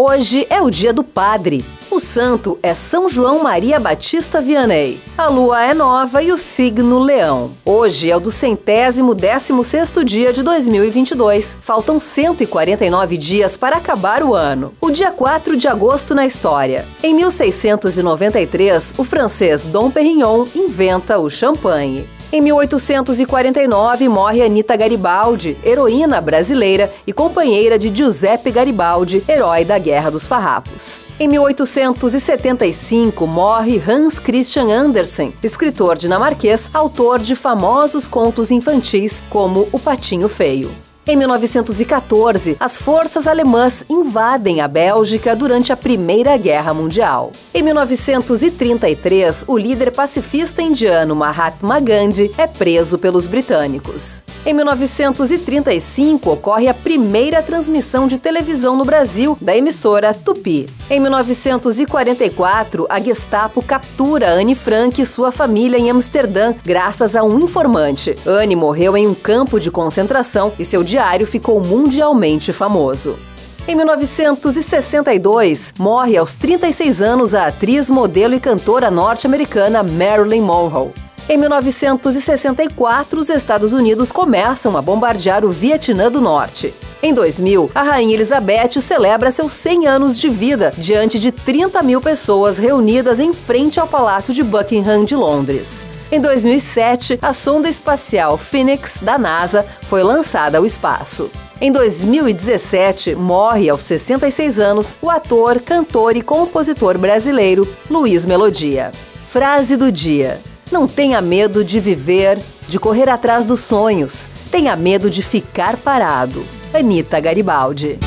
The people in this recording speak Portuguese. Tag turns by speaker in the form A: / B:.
A: Hoje é o dia do padre. O santo é São João Maria Batista Vianney. A lua é nova e o signo leão. Hoje é o do centésimo décimo sexto dia de 2022. Faltam 149 dias para acabar o ano. O dia 4 de agosto na história. Em 1693, o francês Dom Perignon inventa o champanhe. Em 1849 morre Anita Garibaldi, heroína brasileira e companheira de Giuseppe Garibaldi, herói da Guerra dos Farrapos. Em 1875 morre Hans Christian Andersen, escritor dinamarquês, autor de famosos contos infantis como O Patinho Feio. Em 1914, as forças alemãs invadem a Bélgica durante a Primeira Guerra Mundial. Em 1933, o líder pacifista indiano Mahatma Gandhi é preso pelos britânicos. Em 1935, ocorre a primeira transmissão de televisão no Brasil da emissora Tupi. Em 1944, a Gestapo captura Anne Frank e sua família em Amsterdã, graças a um informante. Anne morreu em um campo de concentração e seu diário ficou mundialmente famoso. Em 1962, morre aos 36 anos a atriz, modelo e cantora norte-americana Marilyn Monroe. Em 1964, os Estados Unidos começam a bombardear o Vietnã do Norte. Em 2000, a Rainha Elizabeth celebra seus 100 anos de vida diante de 30 mil pessoas reunidas em frente ao Palácio de Buckingham de Londres. Em 2007, a sonda espacial Phoenix da NASA foi lançada ao espaço. Em 2017, morre aos 66 anos o ator, cantor e compositor brasileiro Luiz Melodia. Frase do dia: Não tenha medo de viver, de correr atrás dos sonhos. Tenha medo de ficar parado. Anitta Garibaldi.